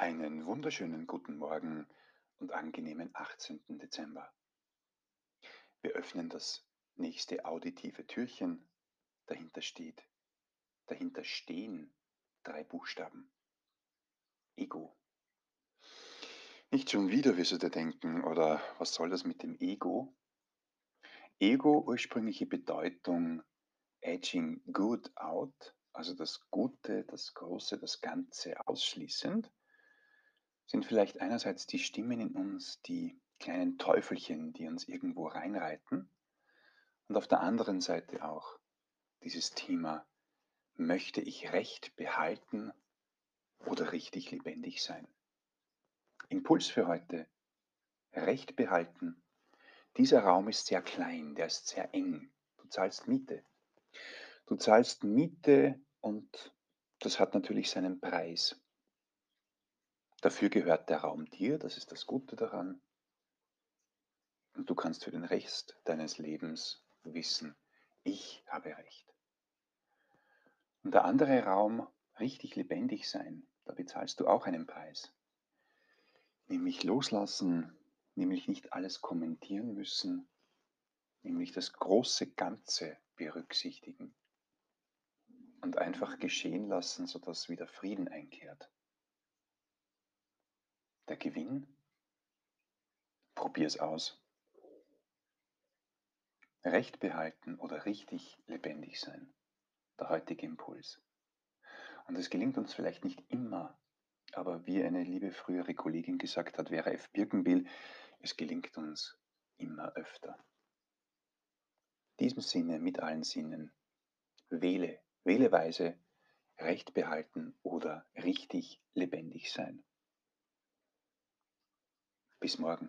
Einen wunderschönen guten Morgen und angenehmen 18. Dezember. Wir öffnen das nächste auditive Türchen. Dahinter steht, dahinter stehen drei Buchstaben. Ego. Nicht schon wieder, wirst du dir denken, oder was soll das mit dem Ego? Ego, ursprüngliche Bedeutung, edging good out, also das Gute, das Große, das Ganze ausschließend sind vielleicht einerseits die Stimmen in uns, die kleinen Teufelchen, die uns irgendwo reinreiten, und auf der anderen Seite auch dieses Thema, möchte ich Recht behalten oder richtig lebendig sein? Impuls für heute, Recht behalten. Dieser Raum ist sehr klein, der ist sehr eng. Du zahlst Miete. Du zahlst Miete und das hat natürlich seinen Preis. Dafür gehört der Raum dir, das ist das Gute daran. Und du kannst für den Rest deines Lebens wissen, ich habe Recht. Und der andere Raum, richtig lebendig sein, da bezahlst du auch einen Preis. Nämlich loslassen, nämlich nicht alles kommentieren müssen, nämlich das große Ganze berücksichtigen und einfach geschehen lassen, sodass wieder Frieden einkehrt. Der Gewinn? Probier's aus. Recht behalten oder richtig lebendig sein. Der heutige Impuls. Und es gelingt uns vielleicht nicht immer, aber wie eine liebe frühere Kollegin gesagt hat, Vera F. Birkenbill, es gelingt uns immer öfter. In diesem Sinne, mit allen Sinnen, wähle, wähle weise, Recht behalten oder richtig lebendig sein. Bis morgen.